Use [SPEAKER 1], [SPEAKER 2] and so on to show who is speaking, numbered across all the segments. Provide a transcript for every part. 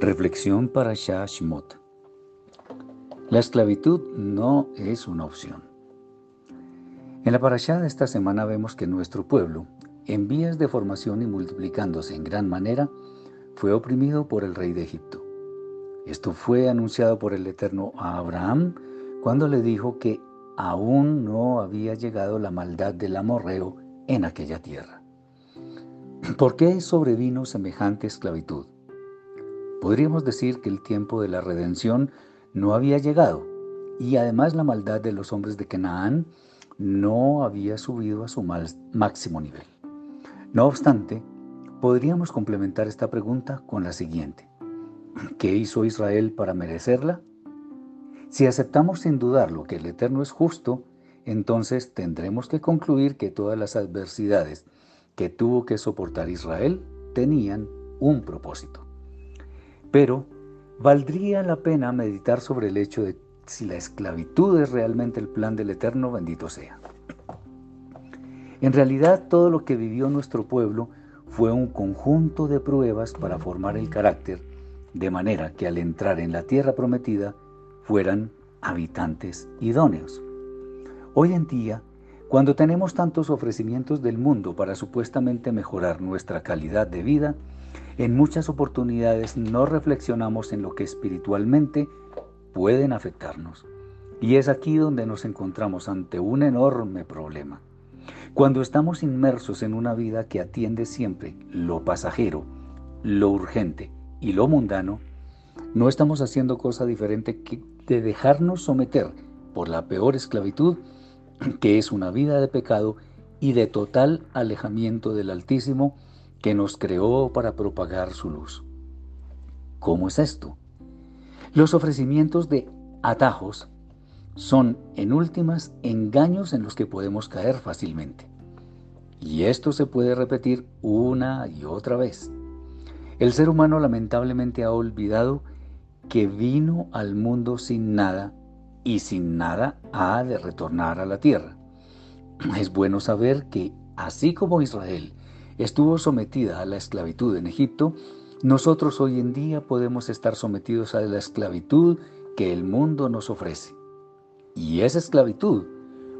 [SPEAKER 1] Reflexión para Shashmot. La esclavitud no es una opción. En la parashá de esta semana vemos que nuestro pueblo, en vías de formación y multiplicándose en gran manera, fue oprimido por el rey de Egipto. Esto fue anunciado por el Eterno a Abraham cuando le dijo que aún no había llegado la maldad del amorreo en aquella tierra. ¿Por qué sobrevino semejante esclavitud? Podríamos decir que el tiempo de la redención no había llegado y además la maldad de los hombres de Canaán no había subido a su máximo nivel. No obstante, podríamos complementar esta pregunta con la siguiente. ¿Qué hizo Israel para merecerla? Si aceptamos sin dudarlo que el Eterno es justo, entonces tendremos que concluir que todas las adversidades que tuvo que soportar Israel tenían un propósito. Pero valdría la pena meditar sobre el hecho de si la esclavitud es realmente el plan del Eterno, bendito sea. En realidad todo lo que vivió nuestro pueblo fue un conjunto de pruebas para formar el carácter, de manera que al entrar en la tierra prometida fueran habitantes idóneos. Hoy en día, cuando tenemos tantos ofrecimientos del mundo para supuestamente mejorar nuestra calidad de vida, en muchas oportunidades no reflexionamos en lo que espiritualmente pueden afectarnos. Y es aquí donde nos encontramos ante un enorme problema. Cuando estamos inmersos en una vida que atiende siempre lo pasajero, lo urgente y lo mundano, no estamos haciendo cosa diferente que de dejarnos someter por la peor esclavitud, que es una vida de pecado y de total alejamiento del Altísimo, que nos creó para propagar su luz. ¿Cómo es esto? Los ofrecimientos de atajos son, en últimas, engaños en los que podemos caer fácilmente. Y esto se puede repetir una y otra vez. El ser humano lamentablemente ha olvidado que vino al mundo sin nada y sin nada ha de retornar a la tierra. Es bueno saber que, así como Israel estuvo sometida a la esclavitud en Egipto, nosotros hoy en día podemos estar sometidos a la esclavitud que el mundo nos ofrece. Y esa esclavitud,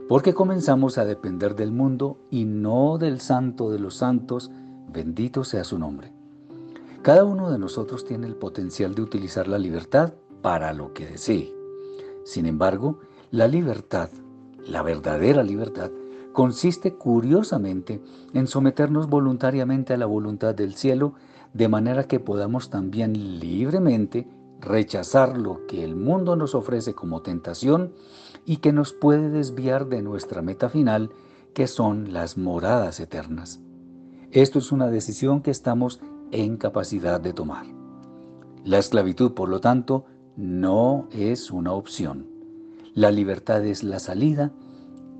[SPEAKER 1] porque comenzamos a depender del mundo y no del santo de los santos, bendito sea su nombre. Cada uno de nosotros tiene el potencial de utilizar la libertad para lo que desee. Sin embargo, la libertad, la verdadera libertad, consiste curiosamente en someternos voluntariamente a la voluntad del cielo, de manera que podamos también libremente rechazar lo que el mundo nos ofrece como tentación y que nos puede desviar de nuestra meta final, que son las moradas eternas. Esto es una decisión que estamos en capacidad de tomar. La esclavitud, por lo tanto, no es una opción. La libertad es la salida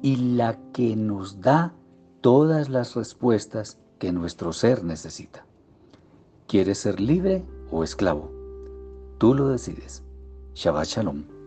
[SPEAKER 1] y la que nos da todas las respuestas que nuestro ser necesita. ¿Quieres ser libre o esclavo? Tú lo decides. Shabbat Shalom.